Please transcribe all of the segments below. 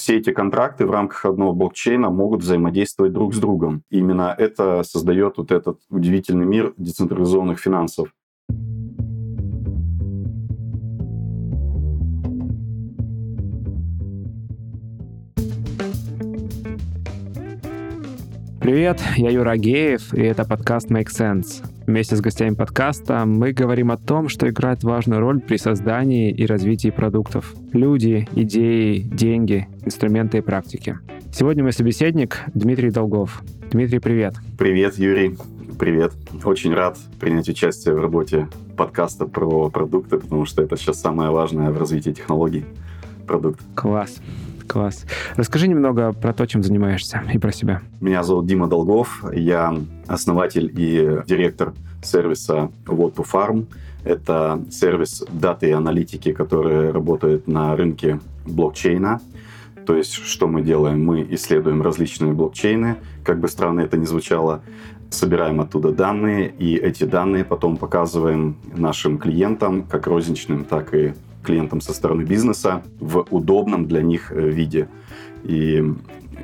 все эти контракты в рамках одного блокчейна могут взаимодействовать друг с другом. Именно это создает вот этот удивительный мир децентрализованных финансов. Привет, я Юра Геев, и это подкаст Make Sense. Вместе с гостями подкаста мы говорим о том, что играет важную роль при создании и развитии продуктов. Люди, идеи, деньги, инструменты и практики. Сегодня мой собеседник Дмитрий Долгов. Дмитрий, привет. Привет, Юрий. Привет. Очень рад принять участие в работе подкаста про продукты, потому что это сейчас самое важное в развитии технологий продукт. Класс. Класс. Расскажи немного про то, чем занимаешься и про себя. Меня зовут Дима Долгов. Я основатель и директор сервиса What to Farm. Это сервис даты и аналитики, который работает на рынке блокчейна. То есть, что мы делаем? Мы исследуем различные блокчейны, как бы странно это ни звучало, собираем оттуда данные, и эти данные потом показываем нашим клиентам, как розничным, так и клиентам со стороны бизнеса в удобном для них э, виде. И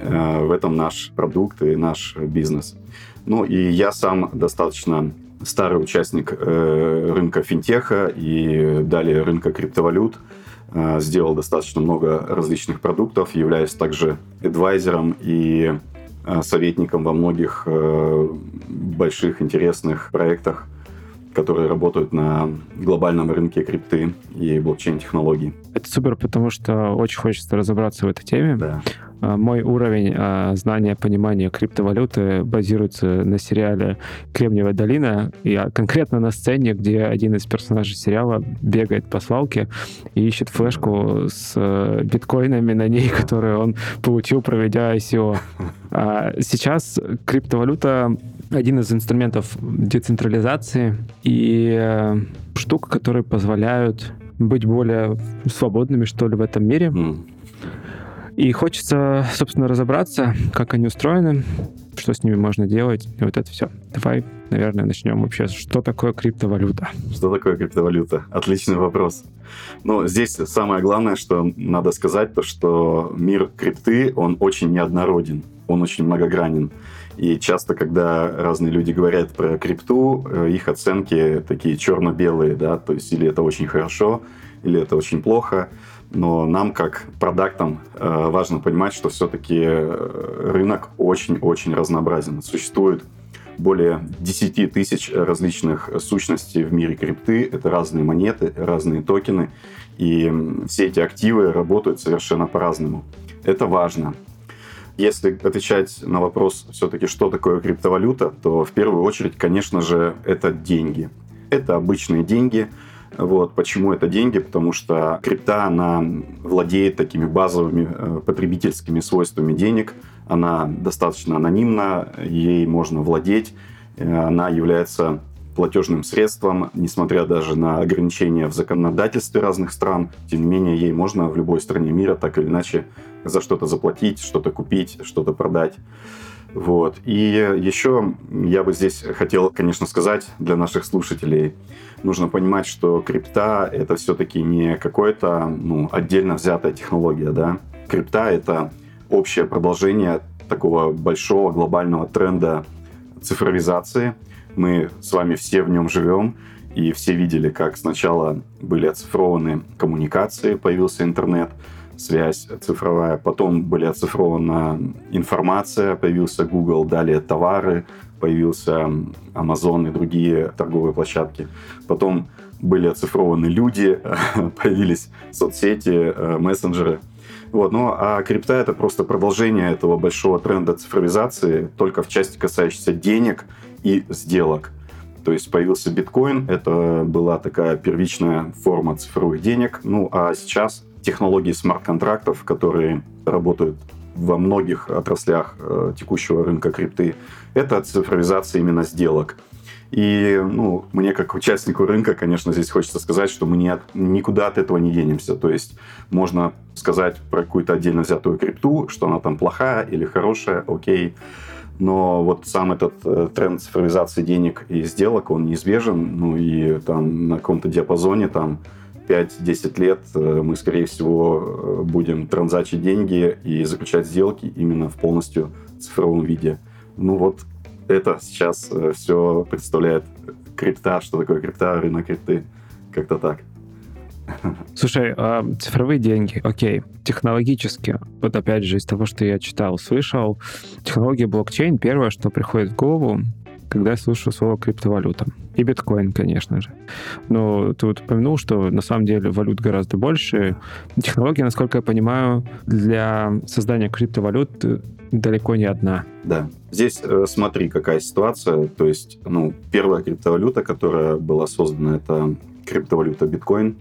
э, в этом наш продукт и наш бизнес. Ну и я сам достаточно старый участник э, рынка финтеха и далее рынка криптовалют. Э, сделал достаточно много различных продуктов, являюсь также адвайзером и э, советником во многих э, больших интересных проектах которые работают на глобальном рынке крипты и блокчейн-технологий. Это супер, потому что очень хочется разобраться в этой теме. Да. А, мой уровень а, знания, понимания криптовалюты базируется на сериале «Кремниевая долина». Я конкретно на сцене, где один из персонажей сериала бегает по свалке и ищет флешку с э, биткоинами на ней, которые он получил, проведя ICO. А сейчас криптовалюта один из инструментов децентрализации и э, штук, которые позволяют быть более свободными, что ли, в этом мире. Mm. И хочется, собственно, разобраться, как они устроены, что с ними можно делать, и вот это все. Давай, наверное, начнем вообще. Что такое криптовалюта? Что такое криптовалюта? Отличный вопрос. Ну, здесь самое главное, что надо сказать, то, что мир крипты, он очень неоднороден, он очень многогранен. И часто, когда разные люди говорят про крипту, э, их оценки такие черно-белые, да, то есть или это очень хорошо, или это очень плохо но нам, как продуктам, э, важно понимать, что все-таки э, рынок очень-очень разнообразен. Существует более 10 тысяч различных сущностей в мире крипты. Это разные монеты, разные токены. И все эти активы работают совершенно по-разному. Это важно. Если отвечать на вопрос все-таки, что такое криптовалюта, то в первую очередь, конечно же, это деньги. Это обычные деньги – вот. Почему это деньги? Потому что крипта, она владеет такими базовыми э, потребительскими свойствами денег. Она достаточно анонимна, ей можно владеть. Э, она является платежным средством, несмотря даже на ограничения в законодательстве разных стран. Тем не менее, ей можно в любой стране мира так или иначе за что-то заплатить, что-то купить, что-то продать. Вот. И еще я бы здесь хотел, конечно, сказать для наших слушателей, нужно понимать, что крипта — это все-таки не какое-то ну, отдельно взятая технология. Да? Крипта — это общее продолжение такого большого глобального тренда цифровизации. Мы с вами все в нем живем, и все видели, как сначала были оцифрованы коммуникации, появился интернет — связь цифровая. Потом были оцифрована информация, появился Google, далее товары, появился Amazon и другие торговые площадки. Потом были оцифрованы люди, появились соцсети, э, мессенджеры. Вот. Ну, а крипта — это просто продолжение этого большого тренда цифровизации, только в части касающейся денег и сделок. То есть появился биткоин, это была такая первичная форма цифровых денег. Ну, а сейчас технологии смарт-контрактов, которые работают во многих отраслях э, текущего рынка крипты, это цифровизация именно сделок. И ну, мне как участнику рынка, конечно, здесь хочется сказать, что мы не от, никуда от этого не денемся. То есть можно сказать про какую-то отдельно взятую крипту, что она там плохая или хорошая, окей. Но вот сам этот э, тренд цифровизации денег и сделок, он неизбежен. Ну и там на каком-то диапазоне там 5-10 лет мы, скорее всего, будем транзачить деньги и заключать сделки именно в полностью цифровом виде. Ну вот это сейчас все представляет крипта, что такое крипта, рынок крипты. Как-то так. Слушай, а цифровые деньги, окей, технологически, вот опять же из того, что я читал, слышал, технология блокчейн первое, что приходит в голову, когда я слышу слово криптовалюта. И биткоин, конечно же. Но ты вот упомянул, что на самом деле валют гораздо больше. Технология, насколько я понимаю, для создания криптовалют далеко не одна. Да. Здесь э, смотри, какая ситуация. То есть, ну, первая криптовалюта, которая была создана, это криптовалюта биткоин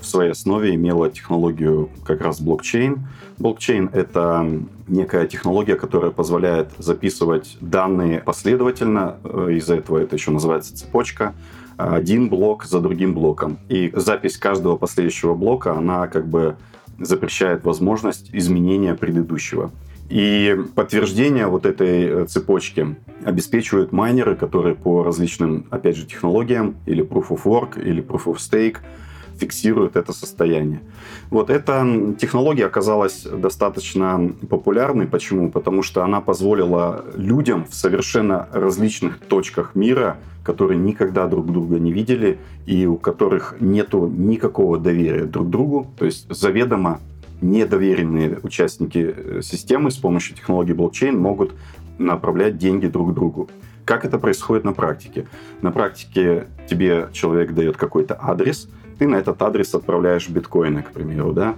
в своей основе имела технологию как раз блокчейн. Блокчейн — это некая технология, которая позволяет записывать данные последовательно. Э, из-за этого это еще называется цепочка один блок за другим блоком. И запись каждого последующего блока, она как бы запрещает возможность изменения предыдущего. И подтверждение вот этой э, цепочки обеспечивают майнеры, которые по различным, опять же, технологиям, или Proof of Work, или Proof of Stake, фиксируют это состояние. Вот эта технология оказалась достаточно популярной. Почему? Потому что она позволила людям в совершенно различных точках мира, которые никогда друг друга не видели и у которых нету никакого доверия друг другу, то есть заведомо недоверенные участники э, системы с помощью технологии блокчейн могут направлять деньги друг другу. Как это происходит на практике? На практике тебе человек дает какой-то адрес, ты на этот адрес отправляешь биткоины, к примеру, да?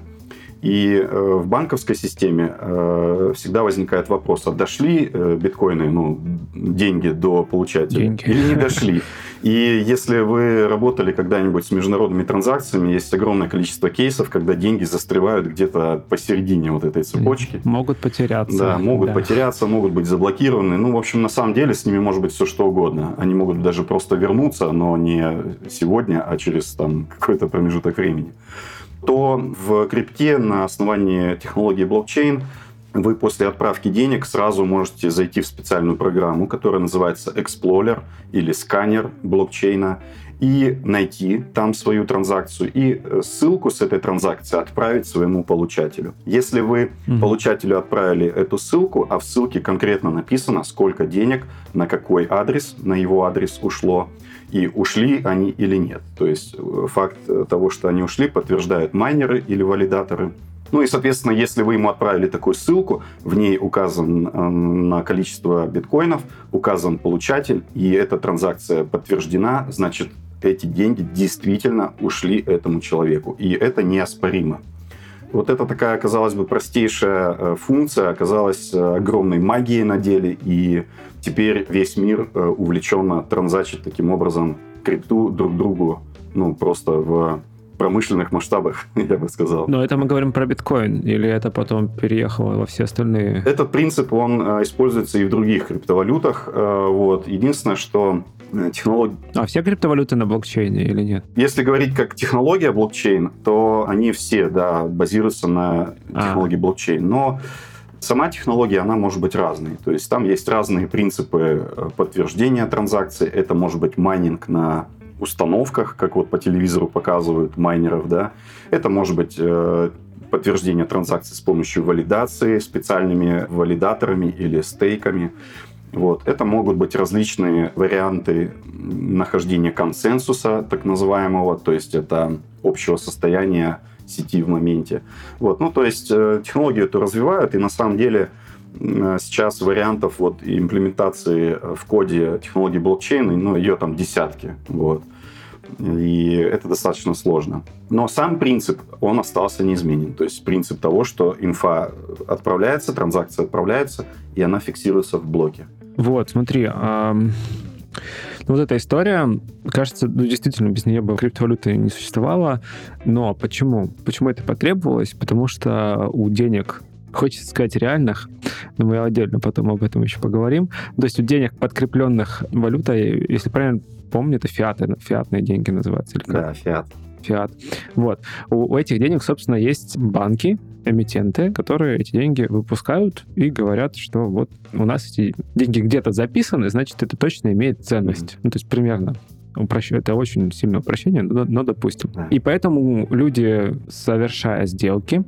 И э, в банковской системе э, всегда возникает вопрос, а дошли э, биткоины, ну, деньги до получателя деньги. или не дошли? И если вы работали когда-нибудь с международными транзакциями, есть огромное количество кейсов, когда деньги застревают где-то посередине вот этой цепочки. Могут потеряться. Да, могут да. потеряться, могут быть заблокированы. Ну, в общем, на самом деле с ними может быть все что угодно. Они могут даже просто вернуться, но не сегодня, а через там какой-то промежуток времени то в крипте на основании технологии блокчейн вы после отправки денег сразу можете зайти в специальную программу, которая называется Explorer или сканер блокчейна, и найти там свою транзакцию и э, ссылку с этой транзакции отправить своему получателю. Если вы mm-hmm. получателю отправили эту ссылку, а в ссылке конкретно написано, сколько денег, на какой адрес, на его адрес ушло, и ушли они или нет. То есть э, факт э, того, что они ушли, подтверждают майнеры или валидаторы. Ну и, соответственно, если вы ему отправили такую ссылку, в ней указан э, на количество биткоинов, указан получатель, и эта транзакция подтверждена, значит, эти деньги действительно ушли этому человеку. И это неоспоримо. Вот это такая, казалось бы, простейшая функция оказалась огромной магией на деле, и Теперь весь мир э, увлеченно транзачит таким образом крипту друг другу, ну, просто в промышленных масштабах, я бы сказал. Но это мы говорим про биткоин, или это потом переехало во все остальные? Этот принцип, он э, используется и в других криптовалютах. Э, вот. Единственное, что технология... А все криптовалюты на блокчейне или нет? Если говорить как технология блокчейн, то они все, да, базируются на а. технологии а. блокчейн. Но Сама технология, она может быть разной. То есть там есть разные принципы э, подтверждения транзакций. Это может быть майнинг на установках, как вот по телевизору показывают майнеров, да. Это может быть э, подтверждение транзакций с помощью валидации, специальными валидаторами или стейками. Вот. Это могут быть различные варианты нахождения консенсуса, так называемого, то есть это общего состояния сети в моменте. Вот. Ну, то есть э, технологию эту развивают, и на самом деле сейчас вариантов вот имплементации э, в коде технологии блокчейна, ну, ее там десятки. Вот. И это достаточно сложно. Но сам принцип, он остался неизменен. То есть принцип того, что инфа отправляется, транзакция отправляется, и она фиксируется в блоке. Вот, смотри, эм, ну, вот эта история, кажется, ну, действительно, без нее бы криптовалюты не существовало. Но почему? Почему это потребовалось? Потому что у денег хочется сказать реальных, но мы отдельно потом об этом еще поговорим. То есть у денег, подкрепленных валютой, если правильно помню, это фиаты, фиатные деньги называются. Или как? Да, фиат. Фиат. Вот. У, у этих денег, собственно, есть банки, эмитенты, которые эти деньги выпускают и говорят, что вот у нас эти деньги где-то записаны, значит, это точно имеет ценность. Mm-hmm. Ну, то есть примерно Упрощ... Это очень сильное упрощение, но, но допустим. И поэтому люди, совершая сделки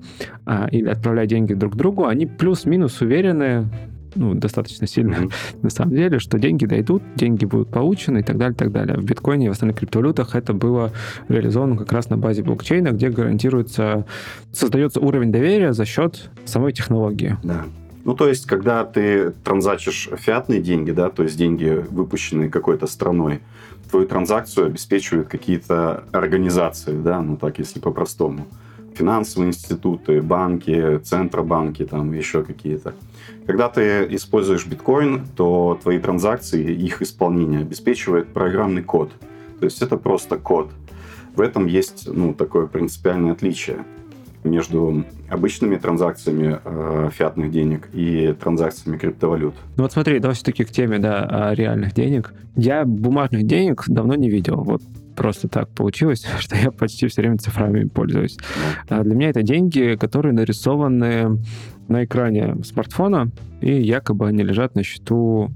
а, или отправляя деньги друг другу, они плюс-минус уверены, ну, достаточно сильно, mm-hmm. на самом деле, что деньги дойдут, деньги будут получены и так далее, и так далее. В биткоине и в остальных криптовалютах это было реализовано как раз на базе блокчейна, где гарантируется, создается уровень доверия за счет самой технологии. Да. Ну, то есть, когда ты транзачишь фиатные деньги, да, то есть деньги, выпущенные какой-то страной, твою транзакцию обеспечивают какие-то организации, да, ну так, если по-простому. Финансовые институты, банки, центробанки, там еще какие-то. Когда ты используешь биткоин, то твои транзакции, их исполнение обеспечивает программный код. То есть это просто код. В этом есть ну, такое принципиальное отличие между обычными транзакциями э, фиатных денег и транзакциями криптовалют. Ну вот смотри, давай все-таки к теме да, реальных денег. Я бумажных денег давно не видел. Вот просто так получилось, что я почти все время цифрами пользуюсь. А для меня это деньги, которые нарисованы на экране смартфона, и якобы они лежат на счету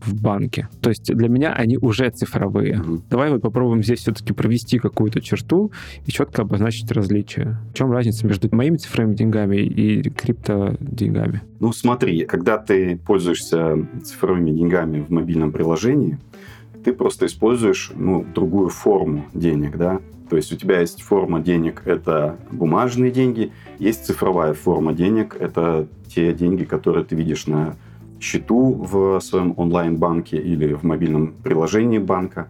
в банке. То есть для меня они уже цифровые. Mm-hmm. Давай вот попробуем здесь все-таки провести какую-то черту и четко обозначить различия. В чем разница между моими цифровыми деньгами и крипто деньгами? Ну смотри, когда ты пользуешься цифровыми деньгами в мобильном приложении, ты просто используешь ну, другую форму денег, да, то есть у тебя есть форма денег, это бумажные деньги, есть цифровая форма денег, это те деньги, которые ты видишь на счету в своем онлайн-банке или в мобильном приложении банка.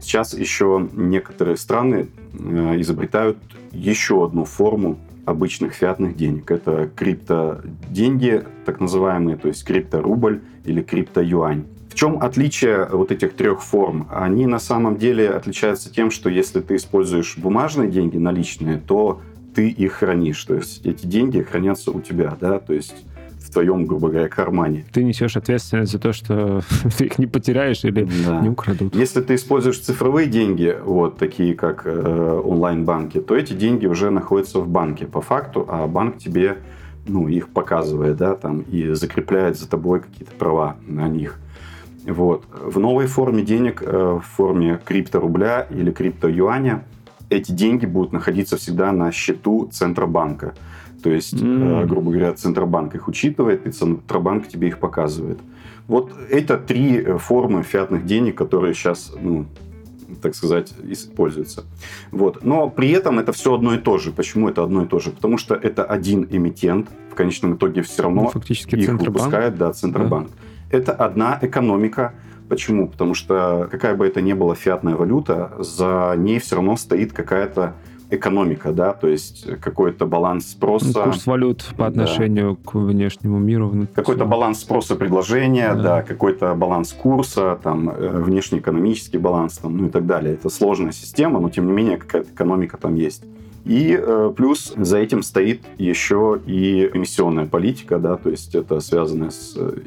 Сейчас еще некоторые страны э, изобретают еще одну форму обычных фиатных денег. Это крипто-деньги, так называемые, то есть крипто-рубль или крипто-юань. В чем отличие вот этих трех форм? Они на самом деле отличаются тем, что если ты используешь бумажные деньги, наличные, то ты их хранишь. То есть эти деньги хранятся у тебя, да, то есть твоем, грубо говоря, кармане. Ты несешь ответственность за то, что ты их не потеряешь или да. не украдут. Если ты используешь цифровые деньги, вот такие как э, онлайн-банки, то эти деньги уже находятся в банке по факту, а банк тебе ну, их показывает, да, там, и закрепляет за тобой какие-то права на них. Вот. В новой форме денег, э, в форме крипторубля или крипто-юаня, эти деньги будут находиться всегда на счету Центробанка. То есть, mm. грубо говоря, Центробанк их учитывает, и Центробанк тебе их показывает. Вот это три э, формы фиатных денег, которые сейчас, ну, так сказать, используются. Вот. Но при этом это все одно и то же. Почему это одно и то же? Потому что это один эмитент, в конечном итоге все равно ну, фактически их Центробанк. выпускает да, Центробанк. Да. Это одна экономика. Почему? Потому что какая бы это ни была фиатная валюта, за ней все равно стоит какая-то экономика, да, то есть какой-то баланс спроса. Ну, курс валют по отношению да. к внешнему миру. Какой-то баланс спроса предложения, да, да какой-то баланс курса, там, э, внешнеэкономический баланс, там, ну и так далее. Это сложная система, но тем не менее какая-то экономика там есть. И э, плюс за этим стоит еще и эмиссионная политика, да, то есть это связано с э,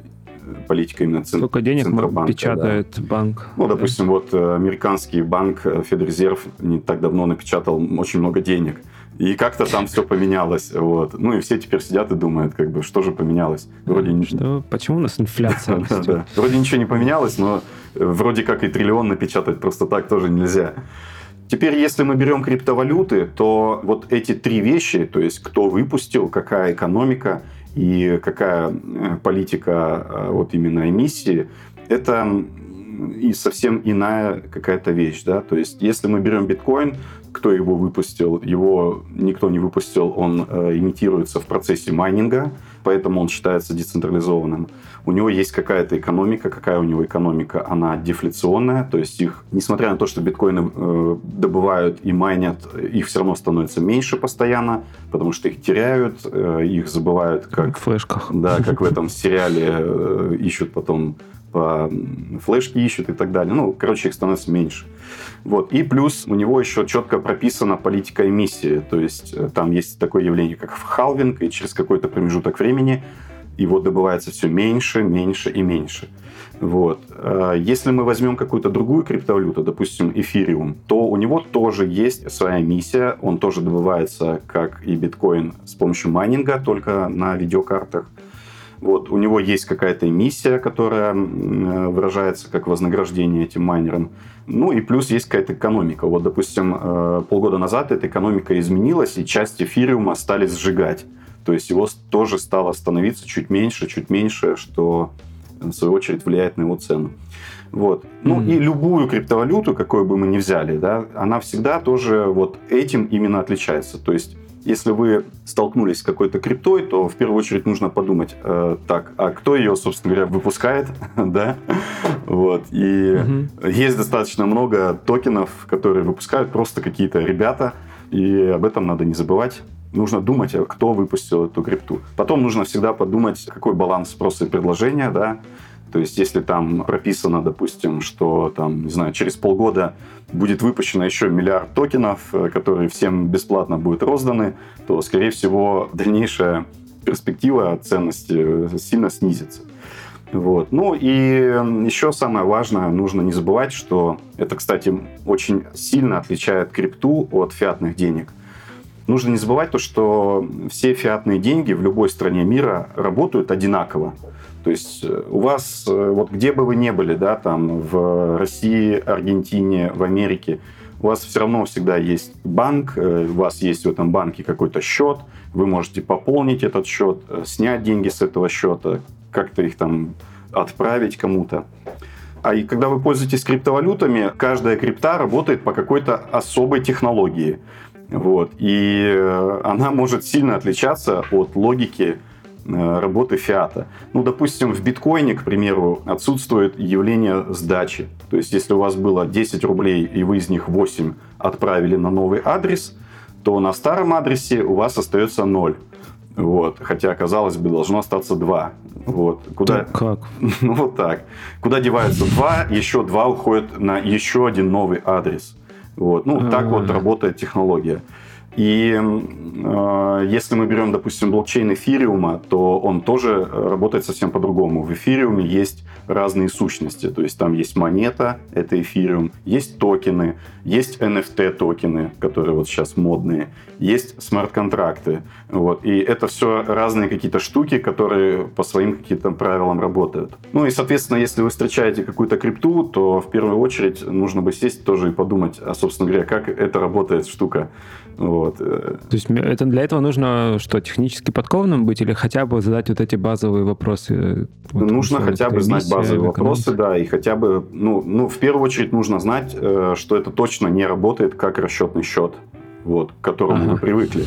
политика именно цент... Сколько денег Центробанка, печатает да. банк? Ну, допустим, да. вот э, американский банк э, Федрезерв не так давно напечатал очень много денег. И как-то там все поменялось. Вот. Ну и все теперь сидят и думают, как бы, что же поменялось. Вроде что? Почему у нас инфляция растет? Вроде ничего не поменялось, но вроде как и триллион напечатать просто так тоже нельзя. Теперь, если мы берем криптовалюты, то вот эти три вещи, то есть кто выпустил, какая экономика – и какая э, политика э, вот именно эмиссии, это и совсем иная какая-то вещь, да, то есть если мы берем биткоин, кто его выпустил, его никто не выпустил, он э, имитируется в процессе майнинга, поэтому он считается децентрализованным. У него есть какая-то экономика. Какая у него экономика? Она дефляционная, то есть их, несмотря на то, что биткоины э, добывают и майнят, их все равно становится меньше постоянно, потому что их теряют, э, их забывают как... В флешках. Да, как в этом сериале э, ищут потом по флешке ищут и так далее. Ну, короче, их становится меньше. Вот. И плюс у него еще четко прописана политика эмиссии. То есть э, там есть такое явление, как халвинг, и через какой-то промежуток времени его добывается все меньше, меньше и меньше. Вот. Э, если мы возьмем какую-то другую криптовалюту, допустим, эфириум, то у него тоже есть своя миссия. Он тоже добывается, как и биткоин, с помощью майнинга, только на видеокартах. Вот, у него есть какая-то миссия, которая выражается как вознаграждение этим майнерам. Ну и плюс есть какая-то экономика. Вот, допустим, э, полгода назад эта экономика изменилась, и часть эфириума стали сжигать. То есть его тоже стало становиться чуть меньше, чуть меньше, что в свою очередь влияет на его цену. Вот. Ну mm-hmm. и любую криптовалюту, какую бы мы ни взяли, да, она всегда тоже вот этим именно отличается. То есть если вы столкнулись с какой-то криптой, то в первую очередь нужно подумать, э, так, а кто ее, собственно говоря, выпускает, да? Вот. И угу. есть достаточно много токенов, которые выпускают просто какие-то ребята, и об этом надо не забывать. Нужно думать, а кто выпустил эту крипту. Потом нужно всегда подумать, какой баланс спроса и предложения, да, то есть, если там прописано, допустим, что там, не знаю, через полгода будет выпущено еще миллиард токенов, э, которые всем бесплатно будут розданы, то, скорее всего, дальнейшая перспектива ценности э, сильно снизится. Вот. Ну и еще самое важное, нужно не забывать, что это, кстати, очень сильно отличает крипту от фиатных денег. Нужно не забывать то, что все фиатные деньги в любой стране мира работают одинаково. То есть э, у вас, э, вот где бы вы ни были, да, там в России, Аргентине, в Америке, у вас все равно всегда есть банк, э, у вас есть в этом банке какой-то счет, вы можете пополнить этот счет, снять деньги с этого счета, как-то их там отправить кому-то. А и когда вы пользуетесь криптовалютами, каждая крипта работает по какой-то особой технологии. Вот. И она может сильно отличаться от логики Э, работы фиата. Ну, допустим, в биткоине, к примеру, отсутствует явление сдачи. То есть, если у вас было 10 рублей, и вы из них 8 отправили на новый адрес, то на старом адресе у вас остается 0. Вот. Хотя, казалось бы, должно остаться 2. Вот. Куда... Так как? Ну, вот так. Куда деваются 2, еще 2 уходят на еще один новый адрес. Вот. Ну, так вот работает технология. И э, если мы берем, допустим, блокчейн эфириума, то он тоже работает совсем по-другому. В эфириуме есть разные сущности. То есть там есть монета, это эфириум, есть токены, есть NFT токены, которые вот сейчас модные, есть смарт-контракты. Вот. И это все разные какие-то штуки, которые по своим каким-то правилам работают. Ну и, соответственно, если вы встречаете какую-то крипту, то в первую очередь нужно бы сесть тоже и подумать, а, собственно говоря, как это работает штука. Вот. То есть это для этого нужно что, технически подкованным быть или хотя бы задать вот эти базовые вопросы? Вот, нужно хотя бы знать базовые вопросы, да, и хотя бы, ну, ну, в первую очередь нужно знать, э, что это точно не работает как расчетный счет вот, к которому ага. вы привыкли.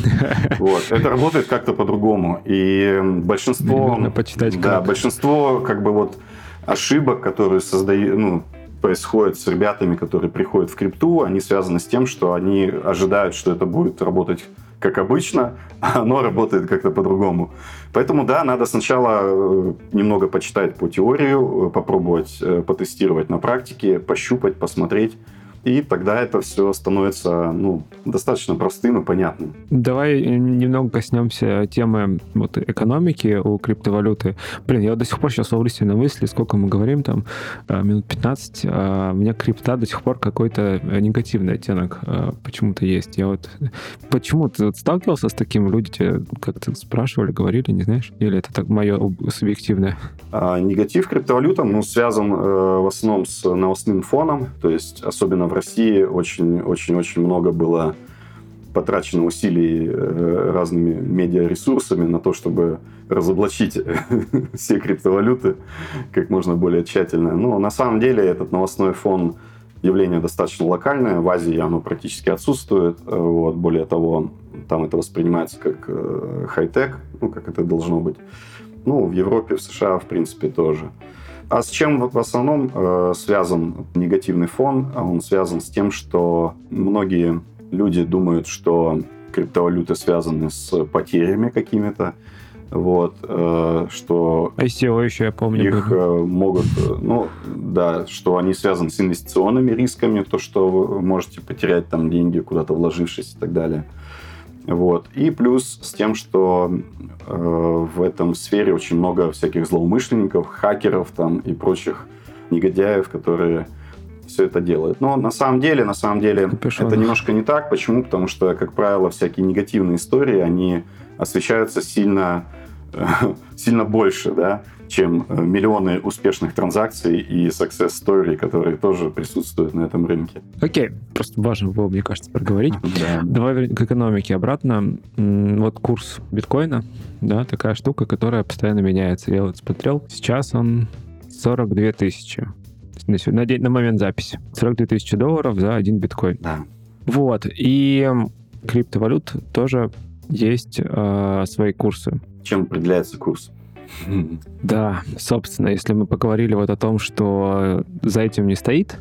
Вот. Это работает как-то по-другому. И большинство... Нужно почитать да, большинство как бы вот ошибок, которые создают, ну, происходит с ребятами, которые приходят в крипту, они связаны с тем, что они ожидают, что это будет работать как обычно, а оно работает как-то по-другому. Поэтому, да, надо сначала э, немного почитать по теорию, э, попробовать э, потестировать на практике, пощупать, посмотреть, и тогда это все становится ну, достаточно простым и понятным. Давай немного коснемся темы вот, экономики у криптовалюты. Блин, я до сих пор сейчас ловлюсь на мысли, сколько мы говорим, там, э, минут 15, а у меня крипта до сих пор какой-то э, негативный оттенок э, почему-то есть. Я вот... Почему ты вот сталкивался с таким? Люди тебе как-то спрашивали, говорили, не знаешь? Или это так мое субъективное? А, негатив криптовалютам ну, связан э, в основном с новостным фоном, то есть особенно в России очень-очень-очень много было потрачено усилий э, разными медиаресурсами на то, чтобы разоблачить все криптовалюты как можно более тщательно. Но на самом деле этот новостной фон явление достаточно локальное. В Азии оно практически отсутствует. Вот. Более того, там это воспринимается как э, хай-тек, ну, как это должно быть. Ну, в Европе, в США, в принципе, тоже. А с чем в основном э, связан негативный фон? Он связан с тем, что многие люди думают, что криптовалюты связаны с потерями какими-то, вот, э, что ICO еще, я помню. Их э, могут, ну, да, что они связаны с инвестиционными рисками, то, что вы можете потерять там деньги, куда-то вложившись и так далее. Вот. И плюс с тем, что э, в этом сфере очень много всяких злоумышленников, хакеров там и прочих негодяев, которые все это делают. Но на самом деле, на самом деле, Капюшонов. это немножко не так. Почему? Потому что, как правило, всякие негативные истории, они освещаются сильно сильно больше, да, чем э, миллионы успешных транзакций и success story, которые тоже присутствуют на этом рынке. Окей, просто важно было, мне кажется, проговорить. Да. Давай к экономике обратно. Вот курс биткоина, да, такая штука, которая постоянно меняется. Я вот смотрел, сейчас он 42 тысячи на, на, день, на момент записи. 42 тысячи долларов за один биткоин. Да. Вот. И криптовалют тоже есть э, свои курсы. Чем определяется курс? Да, собственно, если мы поговорили вот о том, что за этим не стоит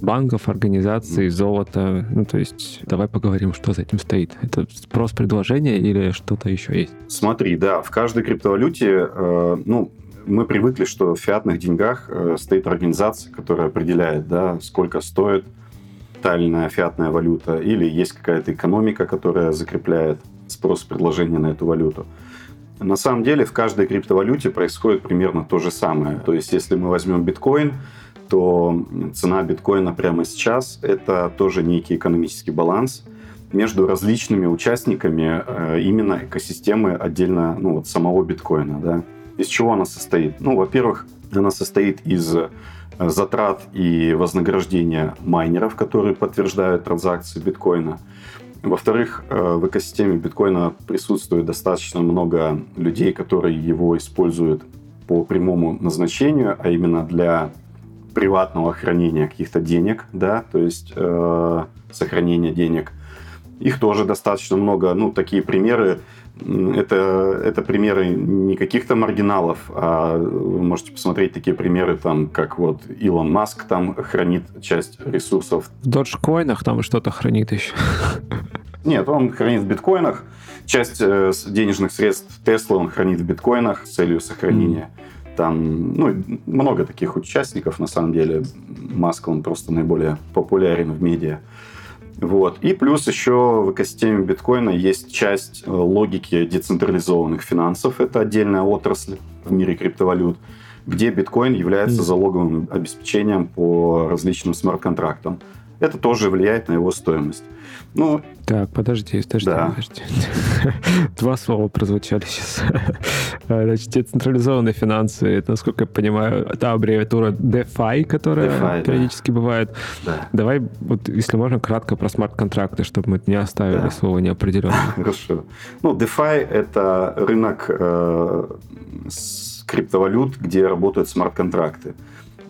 банков, организаций, золото, ну то есть давай поговорим, что за этим стоит. Это спрос предложения или что-то еще есть? Смотри, да, в каждой криптовалюте, э, ну, мы привыкли, что в фиатных деньгах э, стоит организация, которая определяет, да, сколько стоит иная фиатная валюта, или есть какая-то экономика, которая закрепляет спрос и предложение на эту валюту. На самом деле в каждой криптовалюте происходит примерно то же самое. То есть если мы возьмем биткоин, то цена биткоина прямо сейчас – это тоже некий экономический баланс между различными участниками э, именно экосистемы отдельно ну, вот самого биткоина. Да? Из чего она состоит? Ну, во-первых, она состоит из э, затрат и вознаграждения майнеров, которые подтверждают транзакции биткоина – во-вторых, э, в экосистеме биткоина присутствует достаточно много людей, которые его используют по прямому назначению, а именно для приватного хранения каких-то денег, да, то есть э, сохранения денег. Их тоже достаточно много. Ну, такие примеры это, это примеры не каких-то маргиналов, а вы можете посмотреть такие примеры, там, как вот Илон Маск там хранит часть ресурсов. В доджкоинах там что-то хранит еще. Нет, он хранит в биткоинах. Часть э, денежных средств Тесла он хранит в биткоинах с целью сохранения. Mm. Там ну, много таких участников, на самом деле. Маск, он просто наиболее популярен в медиа. Вот. И плюс еще в экосистеме биткоина есть часть э, логики децентрализованных финансов. Это отдельная отрасль в мире криптовалют, где биткоин является залоговым обеспечением по различным смарт-контрактам. Это тоже влияет на его стоимость. Ну, так, подожди, подожди, да. подожди. Два слова прозвучали сейчас. Значит, децентрализованные финансы, это, насколько я понимаю, это аббревиатура DeFi, которая DeFi, периодически да. бывает. Да. Давай, вот, если можно, кратко про смарт-контракты, чтобы мы не оставили да. слово неопределенное. Хорошо. Ну, DeFi — это рынок э, с криптовалют, где работают смарт-контракты.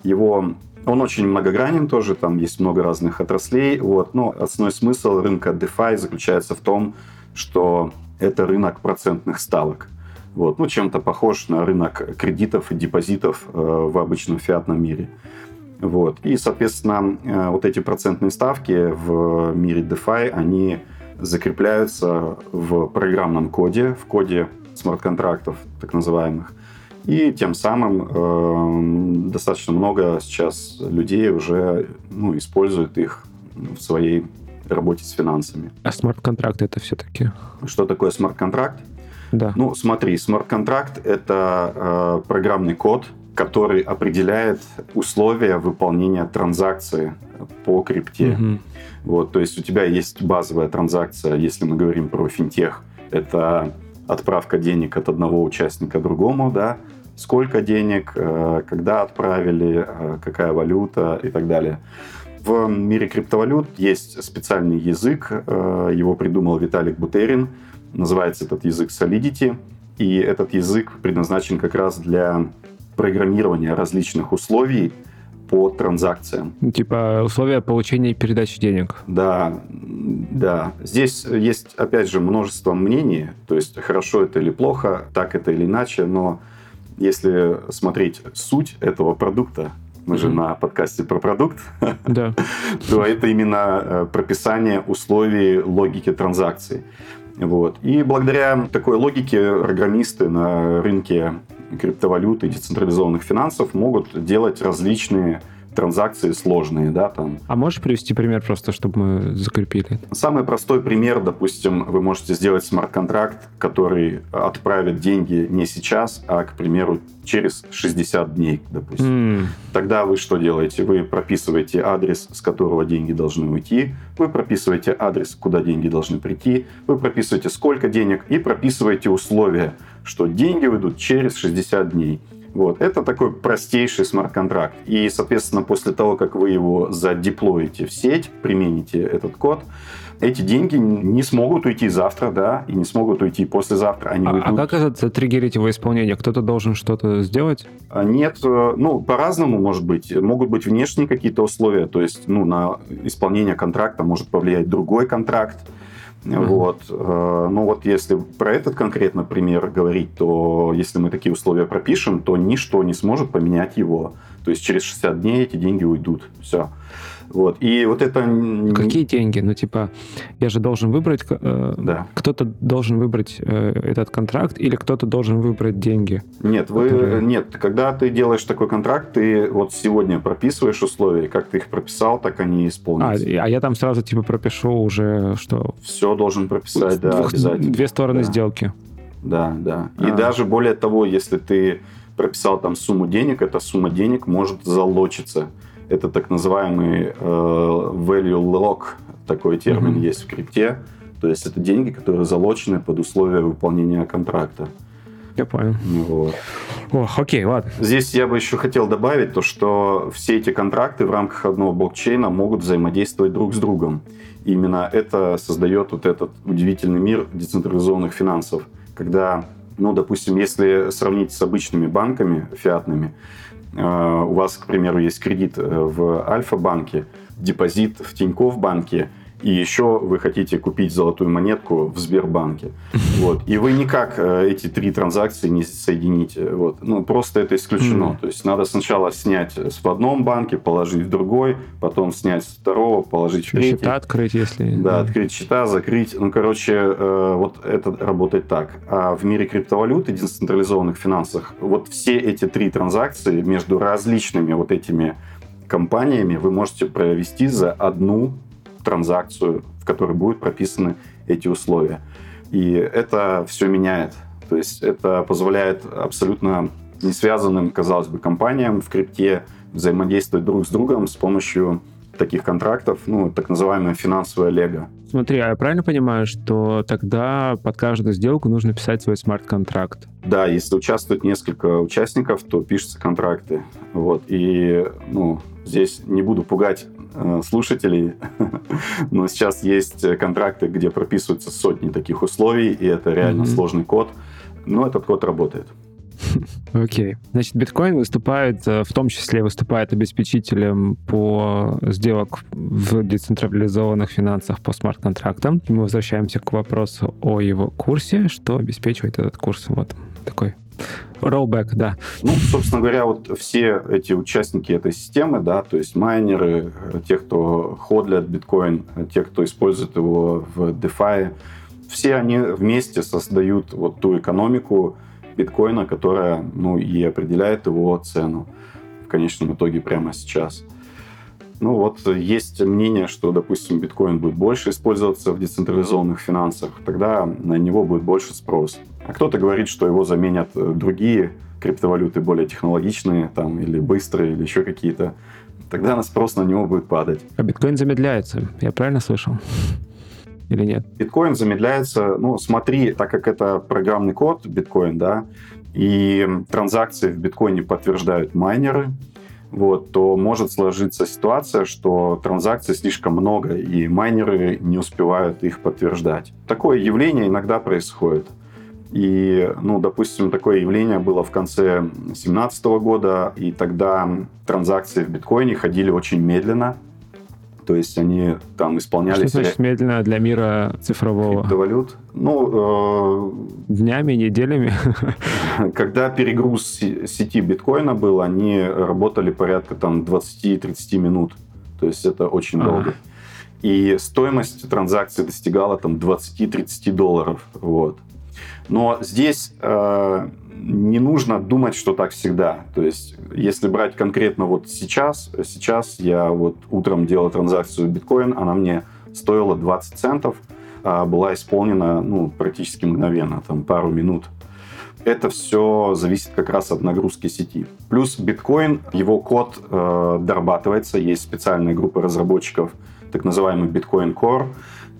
Его он очень многогранен тоже, там есть много разных отраслей. Вот. Но основной смысл рынка DeFi заключается в том, что это рынок процентных ставок. Вот. Ну, чем-то похож на рынок кредитов и депозитов э, в обычном фиатном мире. Вот. И, соответственно, э, вот эти процентные ставки в мире DeFi, они закрепляются в программном коде, в коде смарт-контрактов, так называемых. И тем самым э, достаточно много сейчас людей уже ну, используют их в своей работе с финансами. А смарт-контракт это все-таки? Что такое смарт-контракт? Да. Ну, смотри, смарт-контракт — это э, программный код, который определяет условия выполнения транзакции по крипте. Угу. Вот, то есть у тебя есть базовая транзакция, если мы говорим про финтех, это отправка денег от одного участника другому, да, сколько денег, э, когда отправили, э, какая валюта и так далее. В мире криптовалют есть специальный язык, э, его придумал Виталик Бутерин, называется этот язык Solidity, и этот язык предназначен как раз для программирования различных условий по транзакциям. Типа условия получения и передачи денег. Да, да. Здесь есть, опять же, множество мнений, то есть хорошо это или плохо, так это или иначе, но если смотреть суть этого продукта, мы же на подкасте про продукт, да. то это именно э, прописание условий логики транзакций. Вот. И благодаря такой логике программисты на рынке криптовалюты и децентрализованных финансов могут делать различные транзакции сложные, да, там. А можешь привести пример просто, чтобы мы закрепили? Самый простой пример, допустим, вы можете сделать смарт-контракт, который отправит деньги не сейчас, а, к примеру, через 60 дней, допустим. Mm. Тогда вы что делаете? Вы прописываете адрес, с которого деньги должны уйти, вы прописываете адрес, куда деньги должны прийти, вы прописываете сколько денег и прописываете условия, что деньги уйдут через 60 дней. Вот. Это такой простейший смарт-контракт. И, соответственно, после того, как вы его задеплоите в сеть, примените этот код, эти деньги не смогут уйти завтра, да, и не смогут уйти послезавтра. Они а, уйдут... а как это триггерить его исполнение? Кто-то должен что-то сделать? А, нет, э, ну, по-разному может быть. Могут быть внешние какие-то условия, то есть, ну, на исполнение контракта может повлиять другой контракт, Mm-hmm. Вот. Э, ну вот если про этот конкретно пример говорить, то если мы такие условия пропишем, то ничто не сможет поменять его. То есть через 60 дней эти деньги уйдут. Все. Вот. И вот это... Какие деньги? Ну, типа, я же должен выбрать... Э, да. Кто-то должен выбрать э, этот контракт или кто-то должен выбрать деньги? Нет, вы, которые... нет, когда ты делаешь такой контракт, ты вот сегодня прописываешь условия, как ты их прописал, так они и исполнятся. А, а я там сразу, типа, пропишу уже, что... Все должен прописать, да, Двух, обязательно. Две стороны да. сделки. Да, да. А. И даже более того, если ты прописал там сумму денег, эта сумма денег может залочиться. Это так называемый э, value lock, такой термин mm-hmm. есть в крипте. То есть это деньги, которые залочены под условия выполнения контракта. Я понял. Вот. Ох, окей, ладно. Здесь я бы еще хотел добавить то, что все эти контракты в рамках одного блокчейна могут взаимодействовать друг с другом. И именно это создает вот этот удивительный мир децентрализованных финансов, когда, ну, допустим, если сравнить с обычными банками фиатными, у вас, к примеру, есть кредит э, в Альфа-банке, депозит в Тинькофф банке, и еще вы хотите купить золотую монетку в Сбербанке. Вот. И вы никак э, эти три транзакции не соедините. Вот. Ну, просто это исключено. Mm-hmm. То есть надо сначала снять в одном банке, положить в другой, потом снять с второго, положить в третий. Счета открыть, если... Да, открыть счета, закрыть. Ну, короче, э, вот это работает так. А в мире криптовалют и децентрализованных финансах вот все эти три транзакции между различными вот этими компаниями вы можете провести за одну транзакцию, в которой будут прописаны эти условия. И это все меняет. То есть это позволяет абсолютно не связанным, казалось бы, компаниям в крипте взаимодействовать друг с другом с помощью таких контрактов, ну, так называемое финансовое лего. Смотри, а я правильно понимаю, что тогда под каждую сделку нужно писать свой смарт-контракт? Да, если участвует несколько участников, то пишутся контракты. Вот. И, ну, здесь не буду пугать слушателей. Но сейчас есть контракты, где прописываются сотни таких условий, и это реально mm-hmm. сложный код. Но этот код работает. Окей. Okay. Значит, биткоин выступает, э, в том числе выступает обеспечителем по сделок в децентрализованных финансах по смарт-контрактам. Мы возвращаемся к вопросу о его курсе. Что обеспечивает этот курс? Вот такой Rollback, да. Ну, собственно говоря, вот все эти участники этой системы, да, то есть майнеры, те, кто ходлят биткоин, те, кто использует его в DeFi, все они вместе создают вот ту экономику биткоина, которая, ну, и определяет его цену в конечном итоге прямо сейчас. Ну вот есть мнение, что, допустим, биткоин будет больше использоваться в децентрализованных финансах, тогда на него будет больше спрос. А кто-то говорит, что его заменят э, другие криптовалюты более технологичные там, или быстрые, или еще какие-то. Тогда на спрос на него будет падать. А биткоин замедляется, я правильно слышал? Или нет? Биткоин замедляется, ну, смотри, так как это программный код биткоин, да, и транзакции в биткоине подтверждают майнеры, вот, то может сложиться ситуация, что транзакций слишком много, и майнеры не успевают их подтверждать. Такое явление иногда происходит. И, ну, допустим, такое явление было в конце 2017 года, и тогда транзакции в биткоине ходили очень медленно, то есть они там исполнялись... Что значит медленно для мира цифрового? Криптовалют? Ну... Э... Днями, неделями? Когда перегруз сети биткоина был, они работали порядка там 20-30 минут. То есть это очень долго. И стоимость транзакции достигала там 20-30 долларов. Вот. Но здесь э, не нужно думать, что так всегда. То есть, если брать конкретно вот сейчас, сейчас я вот утром делал транзакцию биткоин, она мне стоила 20 центов, а была исполнена ну, практически мгновенно, там пару минут. Это все зависит как раз от нагрузки сети. Плюс биткоин, его код э, дорабатывается, есть специальная группа разработчиков, так называемый биткоин Core,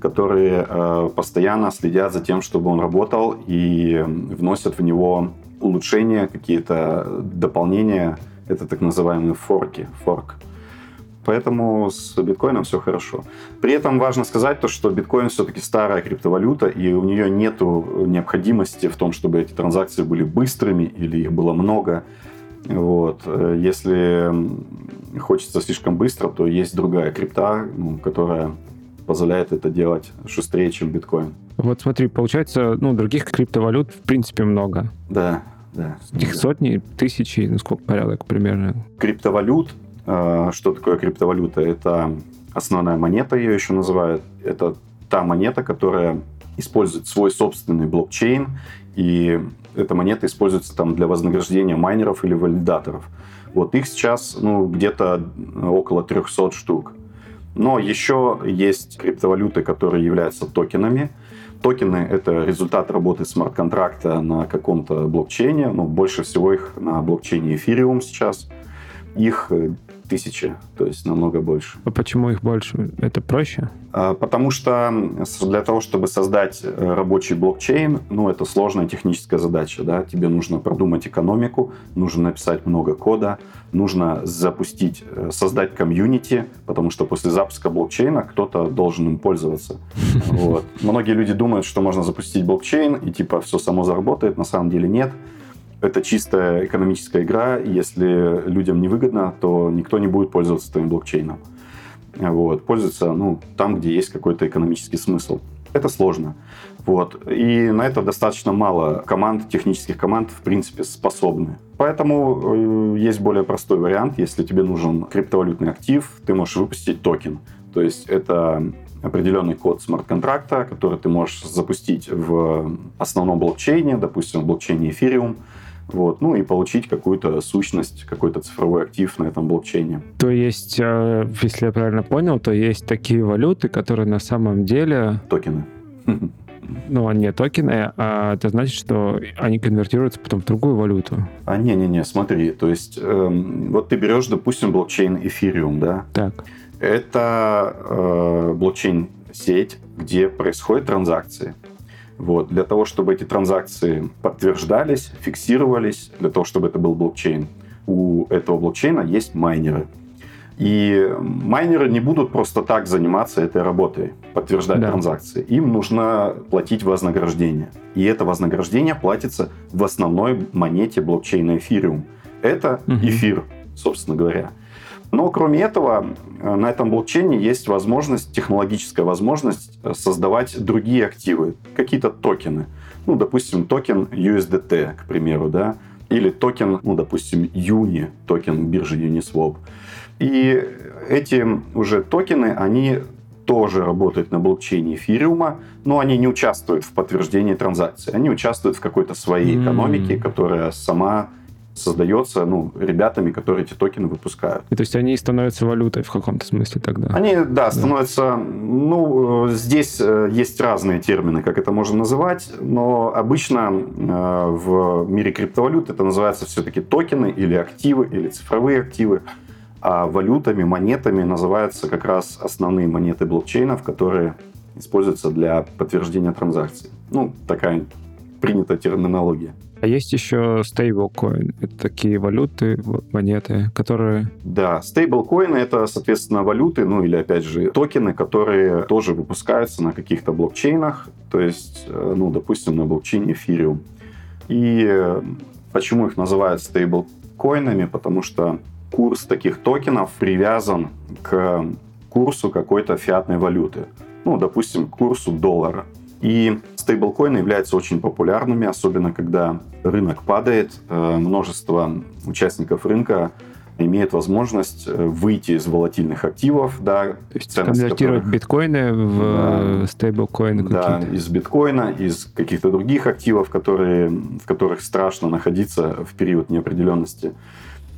которые э, постоянно следят за тем, чтобы он работал и вносят в него улучшения, какие-то дополнения. Это так называемые форки, форк. Поэтому с биткоином все хорошо. При этом важно сказать то, что биткоин все-таки старая криптовалюта, и у нее нет необходимости в том, чтобы эти транзакции были быстрыми или их было много. Вот. Если хочется слишком быстро, то есть другая крипта, которая позволяет это делать шустрее, чем биткоин. Вот смотри, получается, ну, других криптовалют в принципе много. Да, да. Их да. сотни, тысячи, ну сколько порядок примерно? Криптовалют, э, что такое криптовалюта? Это основная монета, ее еще называют. Это та монета, которая использует свой собственный блокчейн, и эта монета используется там для вознаграждения майнеров или валидаторов. Вот их сейчас ну, где-то около 300 штук. Но еще есть криптовалюты, которые являются токенами. Токены — это результат работы смарт-контракта на каком-то блокчейне. Ну, больше всего их на блокчейне Ethereum сейчас. Их э, тысячи, то есть намного больше. А почему их больше? Это проще? А, потому что для того, чтобы создать э, рабочий блокчейн, ну, это сложная техническая задача, да, тебе нужно продумать экономику, нужно написать много кода, нужно запустить, э, создать комьюнити, потому что после запуска блокчейна кто-то должен им пользоваться. Вот. Многие люди думают, что можно запустить блокчейн и типа все само заработает, на самом деле нет это чистая экономическая игра. Если людям невыгодно, то никто не будет пользоваться твоим блокчейном. Вот. Пользуются ну, там, где есть какой-то экономический смысл. Это сложно. Вот. И на это достаточно мало команд, технических команд, в принципе, способны. Поэтому э, есть более простой вариант. Если тебе нужен криптовалютный актив, ты можешь выпустить токен. То есть это определенный код смарт-контракта, который ты можешь запустить в основном блокчейне, допустим, в блокчейне Ethereum, вот, ну и получить какую-то сущность, какой-то цифровой актив на этом блокчейне. То есть, э, если я правильно понял, то есть такие валюты, которые на самом деле... Токены. Ну, не токены, а это значит, что они конвертируются потом в другую валюту. А не-не-не, смотри, то есть э, вот ты берешь, допустим, блокчейн Ethereum, да? Так. Это э, блокчейн-сеть, где происходят транзакции. Вот. Для того, чтобы эти транзакции подтверждались, фиксировались, для того, чтобы это был блокчейн, у этого блокчейна есть майнеры. И майнеры не будут просто так заниматься этой работой, подтверждать да. транзакции. Им нужно платить вознаграждение. И это вознаграждение платится в основной монете блокчейна эфириум. Это угу. эфир, собственно говоря. Но кроме этого, э, на этом блокчейне есть возможность, технологическая возможность э, создавать другие активы, какие-то токены. Ну, допустим, токен USDT, к примеру, да, или токен, ну, допустим, Uni, токен биржи Uniswap. И эти уже токены, они тоже работают на блокчейне эфириума, но они не участвуют в подтверждении транзакции. Они участвуют в какой-то своей экономике, которая сама создается ну, ребятами, которые эти токены выпускают. И, то есть они становятся валютой в каком-то смысле тогда? Они, да, становятся... Да. Ну, здесь э, есть разные термины, как это можно называть, но обычно э, в мире криптовалют это называется все-таки токены или активы, или цифровые активы. А валютами, монетами называются как раз основные монеты блокчейнов, которые используются для подтверждения транзакций. Ну, такая принятая терминология. А есть еще стейблкоин. Это такие валюты, монеты, которые... Да, стейблкоины — это, соответственно, валюты, ну или, опять же, токены, которые тоже выпускаются на каких-то блокчейнах, то есть, э, ну, допустим, на блокчейне Ethereum. И э, почему их называют стейблкоинами? Потому что курс таких токенов привязан к курсу какой-то фиатной валюты. Ну, допустим, к курсу доллара. И стейблкоины являются очень популярными, особенно когда рынок падает. Э, множество участников рынка имеет возможность э, выйти из волатильных активов, да, То есть конвертировать которых, биткоины в да, стейблкоины Да, из биткоина, из каких-то других активов, которые, в которых страшно находиться в период неопределенности.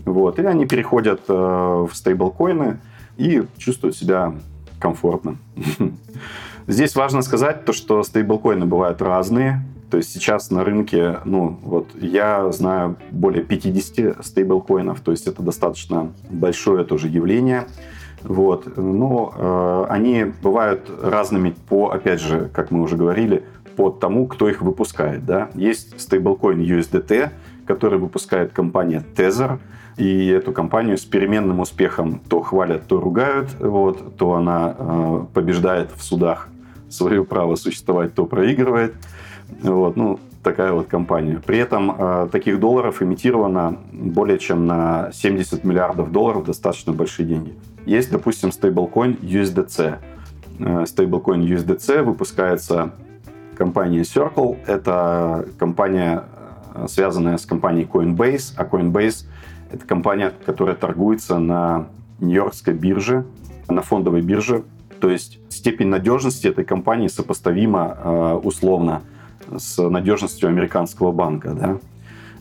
Вот. И они переходят э, в стейблкоины и чувствуют себя комфортно. Здесь важно сказать то, что стейблкоины бывают разные. То есть сейчас на рынке, ну, вот я знаю более 50 стейблкоинов, то есть это достаточно большое тоже явление. Вот. Но э, они бывают разными по, опять же, как мы уже говорили, по тому, кто их выпускает. Да? Есть стейблкоин USDT, который выпускает компания Tether, и эту компанию с переменным успехом то хвалят, то ругают, вот, то она э, побеждает в судах свое право существовать, то проигрывает. Вот, ну, такая вот компания. При этом э, таких долларов имитировано более чем на 70 миллиардов долларов, достаточно большие деньги. Есть, допустим, стейблкоин USDC. Э, стейблкоин USDC выпускается компанией Circle. Это компания, э, связанная с компанией Coinbase, а Coinbase — это компания, которая торгуется на Нью-Йоркской бирже, на фондовой бирже. То есть степень надежности этой компании сопоставима э, условно с надежностью американского банка, да.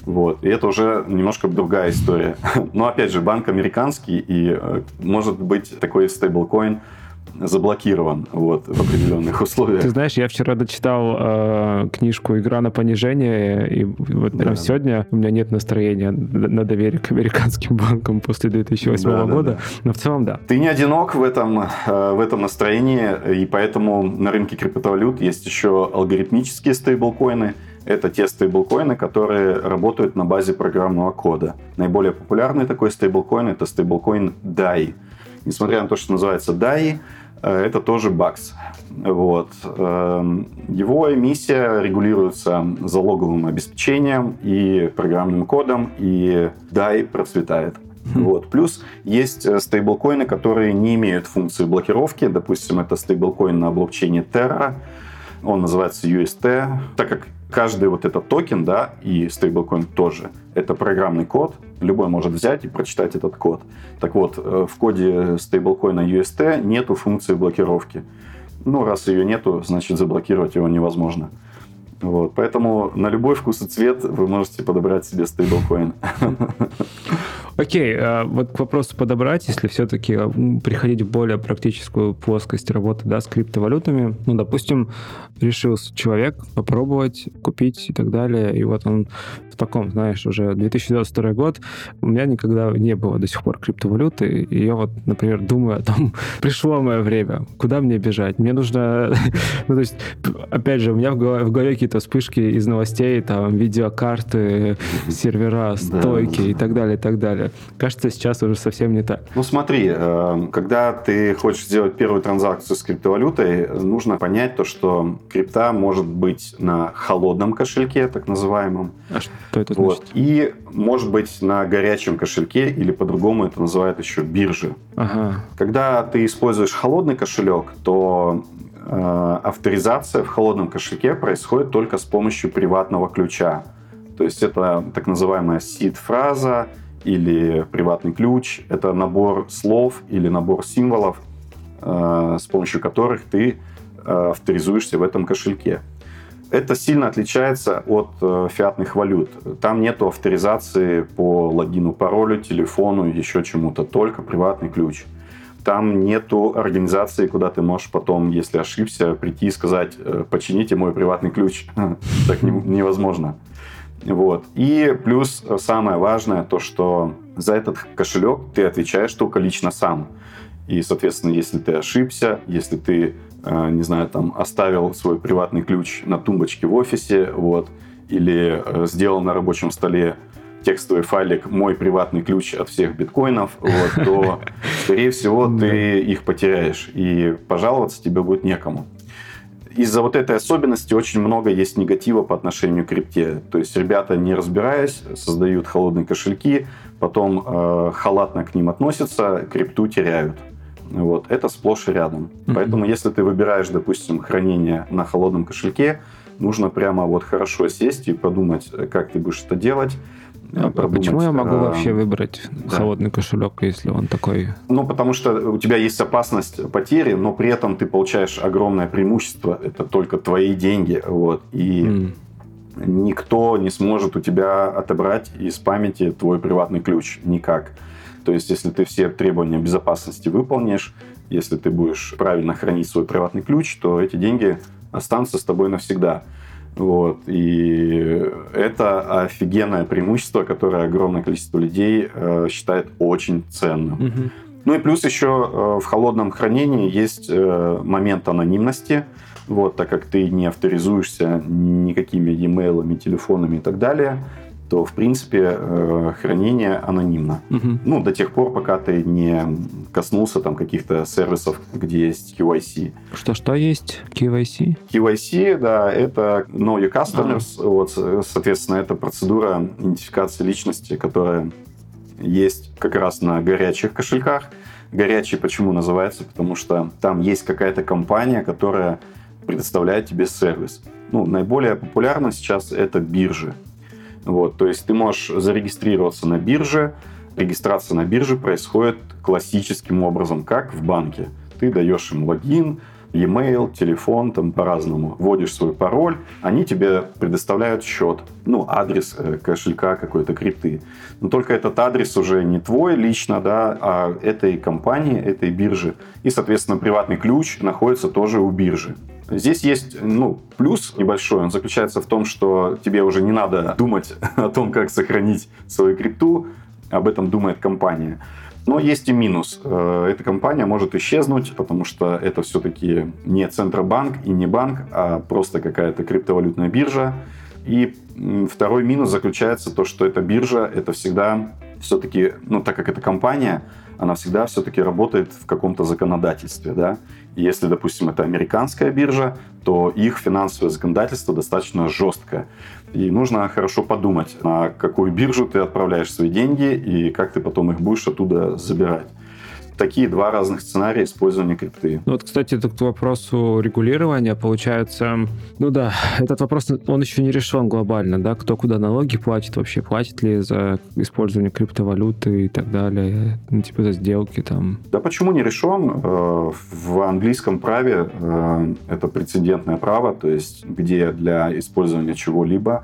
Вот. И это уже немножко другая история. Но, опять же, банк американский, и э, может быть такой стейблкоин заблокирован вот, в определенных условиях. Ты знаешь, я вчера дочитал э, книжку «Игра на понижение», и вот прям да, сегодня у меня нет настроения на доверие к американским банкам после 2008 да, года, да, да. но в целом да. Ты не одинок в этом, э, в этом настроении, и поэтому на рынке криптовалют есть еще алгоритмические стейблкоины, это те стейблкоины, которые работают на базе программного кода. Наиболее популярный такой стейблкоин – это стейблкоин DAI. Несмотря на то, что называется DAI, это тоже бакс. Вот. Эм, его эмиссия регулируется залоговым обеспечением и программным кодом, и DAI процветает. Хм. Вот. Плюс есть э, стейблкоины, которые не имеют функции блокировки. Допустим, это стейблкоин на блокчейне Terra. Он называется UST. Так как каждый вот этот токен, да, и стейблкоин тоже, это программный код, любой может взять и прочитать этот код. Так вот, э, в коде стейблкоина UST нету функции блокировки. Ну, раз ее нету, значит заблокировать его невозможно. Вот, поэтому на любой вкус и цвет вы можете подобрать себе стейблкоин. Окей, а вот к вопросу подобрать, если все-таки а, приходить в более практическую плоскость работы да, с криптовалютами, ну, допустим, решил человек попробовать, купить и так далее, и вот он в таком, знаешь, уже 2022 год, у меня никогда не было до сих пор криптовалюты, и я вот, например, думаю о том, пришло мое время, куда мне бежать? Мне нужно, ну, то есть, опять же, у меня в голове, в голове какие-то вспышки из новостей, там, видеокарты, сервера, стойки и так далее, и так далее. Кажется, сейчас уже совсем не так. Ну смотри, э, когда ты хочешь сделать первую транзакцию с криптовалютой, нужно понять то, что крипта может быть на холодном кошельке, так называемом. А что это значит? Вот. И может быть на горячем кошельке, или по-другому это называют еще биржи. Ага. Когда ты используешь холодный кошелек, то э, авторизация в холодном кошельке происходит только с помощью приватного ключа. То есть это так называемая сид-фраза или приватный ключ. Это набор слов или набор символов, э, с помощью которых ты э, авторизуешься в этом кошельке. Это сильно отличается от э, фиатных валют. Там нет авторизации по логину, паролю, телефону, еще чему-то, только приватный ключ. Там нету организации, куда ты можешь потом, если ошибся, прийти и сказать, почините мой приватный ключ. Так невозможно. Вот. И плюс э, самое важное, то, что за этот кошелек ты отвечаешь только лично сам. И, соответственно, если ты ошибся, если ты, э, не знаю, там оставил свой приватный ключ на тумбочке в офисе, вот, или э, сделал на рабочем столе текстовый файлик «Мой приватный ключ от всех биткоинов», вот, то, скорее всего, ты их потеряешь, и пожаловаться тебе будет некому из-за вот этой особенности очень много есть негатива по отношению к крипте. То есть ребята, не разбираясь, создают холодные кошельки, потом э, халатно к ним относятся, крипту теряют. Вот. Это сплошь и рядом. Mm-hmm. Поэтому если ты выбираешь, допустим, хранение на холодном кошельке, нужно прямо вот хорошо сесть и подумать, как ты будешь это делать а почему я могу э, вообще выбрать да. холодный кошелек, если он такой? Ну, потому что у тебя есть опасность потери, но при этом ты получаешь огромное преимущество. Это только твои деньги. Вот. И mm. никто не сможет у тебя отобрать из памяти твой приватный ключ. Никак. То есть, если ты все требования безопасности выполнишь, если ты будешь правильно хранить свой приватный ключ, то эти деньги останутся с тобой навсегда. Вот. И это офигенное преимущество, которое огромное количество людей э, считает очень ценным. Угу. Ну и плюс еще э, в холодном хранении есть э, момент анонимности, вот, так как ты не авторизуешься никакими e-mail, телефонами и так далее, то, в принципе, э, хранение анонимно. Угу. Ну, до тех пор, пока ты не коснулся там каких-то сервисов, где есть QIC. Что-что есть KYC? KYC, да, это Know Your Customers. Ага. Вот, соответственно, это процедура идентификации личности, которая есть как раз на горячих кошельках. Горячий почему называется? Потому что там есть какая-то компания, которая предоставляет тебе сервис. Ну, наиболее популярно сейчас это биржи. Вот, то есть ты можешь зарегистрироваться на бирже. Регистрация на бирже происходит классическим образом, как в банке. Ты даешь им логин, e-mail, телефон, там по-разному. Вводишь свой пароль, они тебе предоставляют счет, ну, адрес э, кошелька какой-то крипты. Но только этот адрес уже не твой лично, да, а этой компании, этой биржи. И, соответственно, приватный ключ находится тоже у биржи. Здесь есть ну, плюс небольшой, он заключается в том, что тебе уже не надо думать о том, как сохранить свою крипту, об этом думает компания. Но есть и минус. Э, эта компания может исчезнуть, потому что это все-таки не Центробанк и не банк, а просто какая-то криптовалютная биржа. И второй минус заключается в том, что эта биржа, это всегда все-таки, ну, так как это компания, она всегда все-таки работает в каком-то законодательстве, да. Если, допустим, это американская биржа, то их финансовое законодательство достаточно жесткое. И нужно хорошо подумать, на какую биржу ты отправляешь свои деньги и как ты потом их будешь оттуда забирать такие два разных сценария использования крипты. Ну вот, кстати, это к вопросу регулирования. Получается, ну да, этот вопрос, он еще не решен глобально, да, кто куда налоги платит, вообще платит ли за использование криптовалюты и так далее, ну, типа за сделки там. Да почему не решен? Э, в английском праве э, это прецедентное право, то есть где для использования чего-либо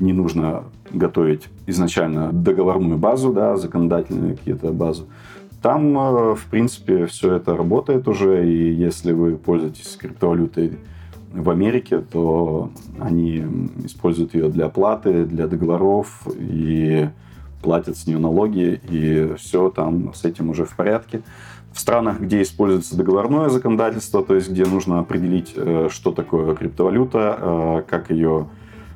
не нужно готовить изначально договорную базу, да, законодательную какие-то базу. Там, э, в принципе, все это работает уже, и если вы пользуетесь криптовалютой в Америке, то они используют ее для оплаты, для договоров и платят с нее налоги, и все там с этим уже в порядке. В странах, где используется договорное законодательство, то есть где нужно определить, э, что такое криптовалюта, э, как ее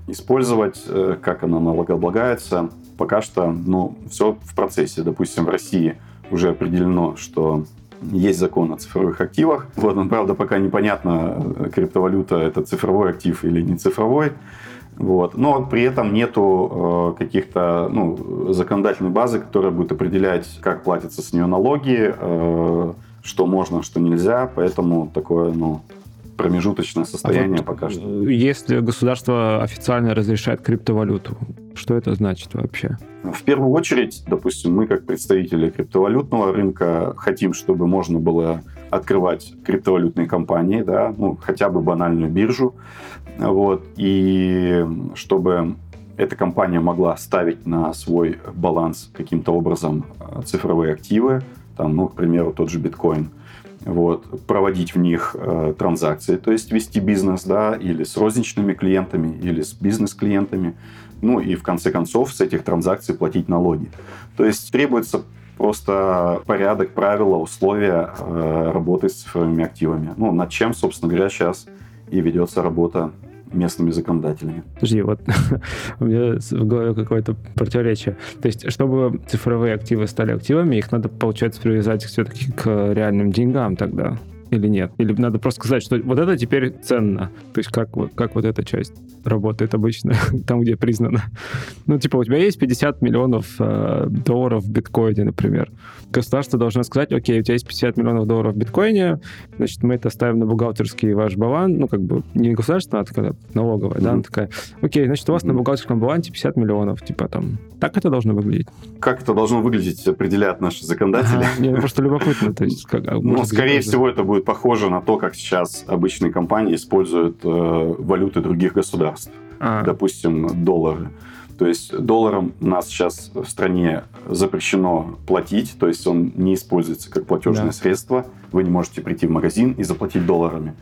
использовать, как она налогооблагается, пока что ну, все в процессе. Допустим, в России – уже определено, что есть закон о цифровых активах. Вот, он, правда, пока непонятно, криптовалюта это цифровой актив или не цифровой. Вот. Но при этом нету э, каких-то ну, законодательной базы, которая будет определять, как платятся с нее налоги, э, что можно, что нельзя. Поэтому такое ну, промежуточное состояние а вот пока что. Если государство официально разрешает криптовалюту, что это значит вообще? В первую очередь, допустим, мы как представители криптовалютного рынка хотим, чтобы можно было открывать криптовалютные компании, да, ну, хотя бы банальную биржу, вот, и чтобы эта компания могла ставить на свой баланс каким-то образом э, цифровые активы, там, ну, к примеру, тот же биткоин – вот, проводить в них э, транзакции, то есть вести бизнес, да, или с розничными клиентами, или с бизнес-клиентами, ну и в конце концов с этих транзакций платить налоги. То есть требуется просто порядок, правила, условия э, работы с цифровыми активами. Ну, над чем, собственно говоря, сейчас и ведется работа местными законодателями. Подожди, вот у меня в голове какое-то противоречие. То есть, чтобы цифровые активы стали активами, их надо, получается, привязать все-таки к реальным деньгам тогда или нет? Или надо просто сказать, что вот это теперь ценно? То есть как, как вот эта часть работает обычно, там, где признано? Ну, типа, у тебя есть 50 миллионов э, долларов в биткоине, например. Государство должно сказать, окей, у тебя есть 50 миллионов долларов в биткоине, значит, мы это ставим на бухгалтерский ваш баланс, ну, как бы, не государство, а такая налоговая, mm-hmm. да, она такая, окей, значит, у вас mm-hmm. на бухгалтерском балансе 50 миллионов, типа, там, так это должно выглядеть? Как это должно выглядеть, определяют наши законодатели. Ага, мне просто любопытно, то есть, как, а ну, скорее всего, это будет похоже на то, как сейчас обычные компании используют э, валюты других государств. А. Допустим, доллары. То есть долларом нас сейчас в стране запрещено платить, то есть он не используется как платежное да. средство. Вы не можете прийти в магазин и заплатить долларами.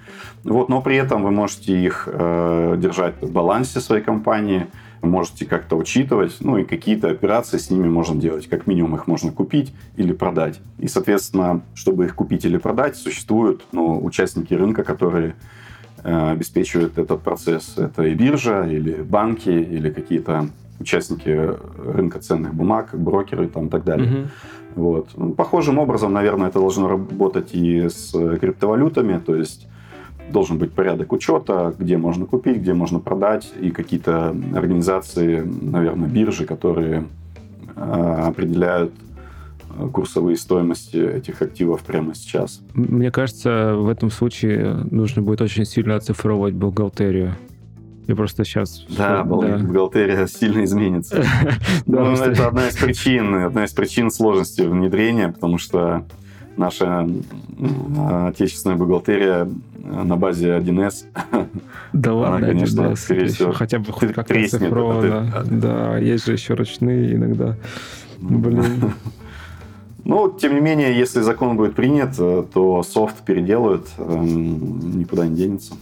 Вот, но при этом вы можете их э, держать в балансе своей компании, можете как-то учитывать, ну и какие-то операции с ними можно делать. Как минимум их можно купить или продать. И, соответственно, чтобы их купить или продать, существуют ну, участники рынка, которые э, обеспечивают этот процесс. Это и биржа, или банки, или какие-то участники рынка ценных бумаг, брокеры там, и так далее. Угу. Вот. Ну, похожим образом, наверное, это должно работать и с криптовалютами, то есть должен быть порядок учета, где можно купить, где можно продать, и какие-то организации, наверное, биржи, которые э, определяют курсовые стоимости этих активов прямо сейчас. Мне кажется, в этом случае нужно будет очень сильно оцифровывать бухгалтерию. Я просто сейчас... Да, бухгалтерия сильно изменится. Ну, это одна из причин, одна из причин сложности внедрения, потому что наша отечественная бухгалтерия на базе 1С. Да ладно, она, конечно, 1С, скорее всего, хотя бы хоть как-то цифровано. Да, есть же еще ручные иногда. Блин. Ну, тем не менее, если закон будет принят, то софт переделают, эм, никуда не денется.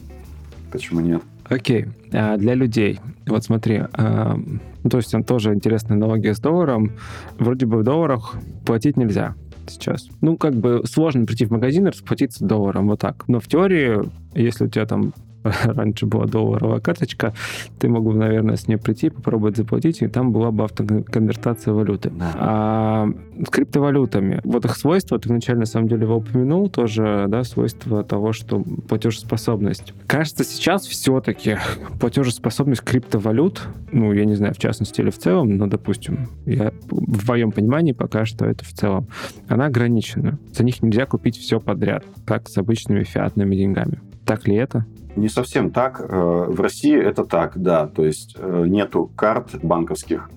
Почему нет? Окей. А для людей. Вот смотри, а, ну, то есть он тоже интересная аналогия с долларом. Вроде бы в долларах платить нельзя сейчас. Ну, как бы сложно прийти в магазин и расплатиться долларом, вот так. Но в теории, если у тебя там раньше была долларовая карточка, ты мог бы, наверное, с ней прийти, попробовать заплатить, и там была бы автоконвертация валюты. Да. А с криптовалютами, вот их свойства, ты вначале, на самом деле, его упомянул, тоже, да, свойство того, что платежеспособность. Кажется, сейчас все-таки платежеспособность криптовалют, ну, я не знаю, в частности или в целом, но, допустим, я в моем понимании пока что это в целом, она ограничена. За них нельзя купить все подряд, как с обычными фиатными деньгами. Так ли это? Не совсем так. Э, в России это так, да. То есть э, нету карт банковских,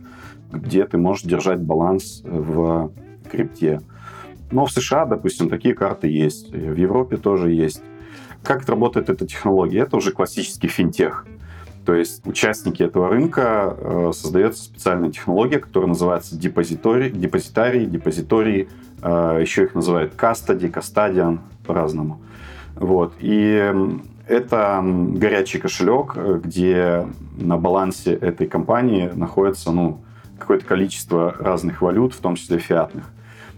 где ты можешь держать баланс в крипте. Но в США, допустим, такие карты есть. В Европе тоже есть. Как работает эта технология? Это уже классический финтех. То есть участники этого рынка э, создается специальная технология, которая называется депозиторий, депозитарий, депозитории. Э, еще их называют кастади, кастадиан по-разному. Вот. И это горячий кошелек, э, где на балансе этой компании находится ну, какое-то количество разных валют, в том числе фиатных.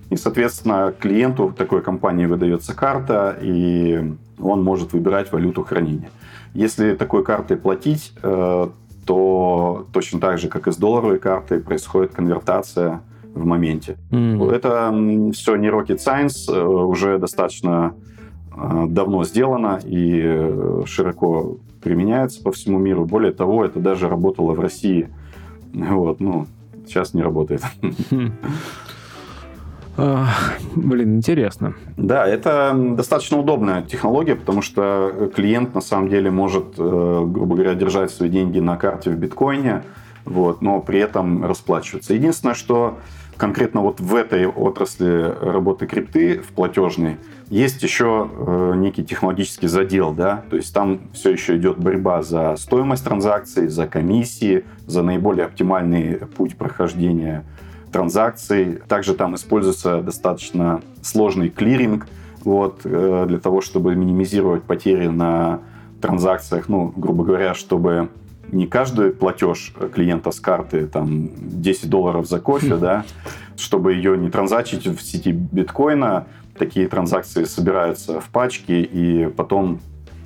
И, соответственно, клиенту такой компании выдается карта, и он может выбирать валюту хранения. Если такой картой платить, э, то точно так же, как и с долларовой картой, происходит конвертация в моменте. Mm. Это все не rocket science, э, уже достаточно давно сделано и э, широко применяется по всему миру. Более того, это даже работало в России. Вот, ну, сейчас не работает. Блин, интересно. Да, это достаточно удобная технология, потому что клиент на самом деле может, э, грубо говоря, держать свои деньги на карте в биткоине, вот, но при этом расплачиваться. Единственное, что конкретно вот в этой отрасли работы крипты, в платежной, есть еще э, некий технологический задел, да, то есть там все еще идет борьба за стоимость транзакций, за комиссии, за наиболее оптимальный путь прохождения транзакций. Также там используется достаточно сложный клиринг, вот, э, для того, чтобы минимизировать потери на транзакциях, ну, грубо говоря, чтобы не каждый платеж клиента с карты, там, 10 долларов за кофе, да, чтобы ее не транзачить в сети биткоина, такие транзакции собираются в пачки, и потом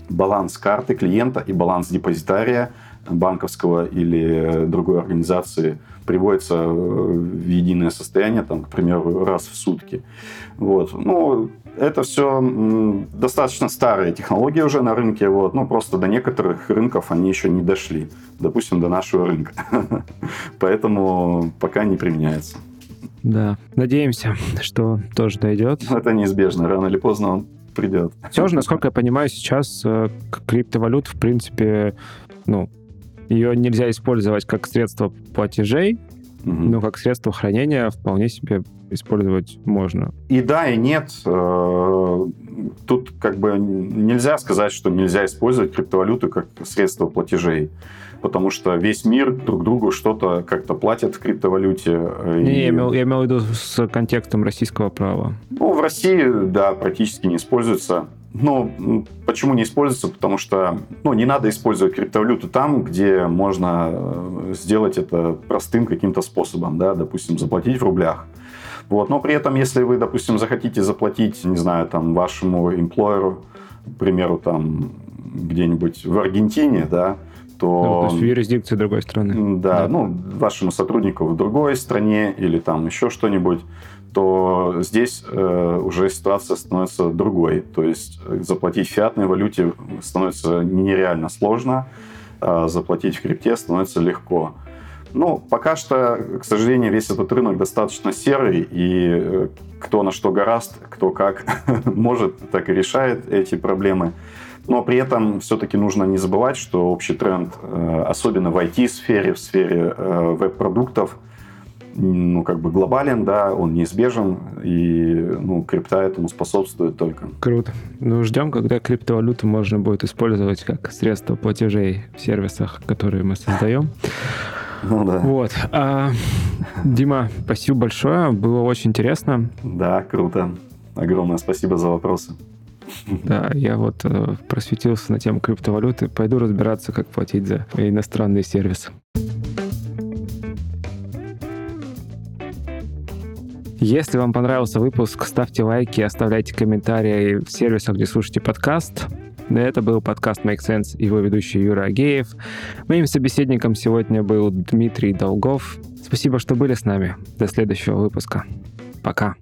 баланс карты клиента и баланс депозитария банковского или другой организации приводится в единое состояние, там, к примеру, раз в сутки. Вот. Ну, это все достаточно старые технологии уже на рынке, вот, ну, просто до некоторых рынков они еще не дошли, допустим, до нашего рынка. Поэтому пока не применяется. Да, надеемся, что тоже дойдет. Это неизбежно, рано или поздно он придет. Все же, насколько я понимаю, сейчас э, криптовалют, в принципе, ну, ее нельзя использовать как средство платежей, угу. но как средство хранения вполне себе использовать можно. И да, и нет. Э, тут как бы нельзя сказать, что нельзя использовать криптовалюту как средство платежей потому что весь мир друг другу что-то как-то платит в криптовалюте. Э, не, и... я, имел, я имел в виду с контекстом российского права. Ну, в России, да, практически не используется. Ну, почему не используется? Потому что ну, не надо использовать криптовалюту там, где можно э, сделать это простым каким-то способом, да, допустим, заплатить в рублях. Вот. Но при этом, если вы, допустим, захотите заплатить, не знаю, там, вашему эмплойеру, к примеру, там, где-нибудь в Аргентине, да, то... Ну, то есть в юрисдикции другой страны. Да, да, ну, вашему сотруднику в другой стране или там еще что-нибудь, то здесь э, уже ситуация становится другой. То есть э, заплатить в фиатной валюте становится нереально сложно, а заплатить в крипте становится легко. Ну, пока что, к сожалению, весь этот рынок достаточно серый, и э, кто на что гораст, кто как может, так и решает эти проблемы. Но при этом все-таки нужно не забывать, что общий тренд, э, особенно в IT-сфере, в сфере веб-продуктов, ну, как бы глобален, да, он неизбежен, и, ну, крипта этому способствует только. Круто. Ну, ждем, когда криптовалюту можно будет использовать как средство платежей в сервисах, которые мы создаем. Ну да. Вот. А, Дима, спасибо большое, было очень интересно. Да, круто. Огромное спасибо за вопросы. Да, я вот э, просветился на тему криптовалюты. Пойду разбираться, как платить за иностранные сервисы. Если вам понравился выпуск, ставьте лайки, оставляйте комментарии в сервисах, где слушаете подкаст. Это был подкаст Make Sense, его ведущий Юра Агеев. Моим собеседником сегодня был Дмитрий Долгов. Спасибо, что были с нами. До следующего выпуска. Пока.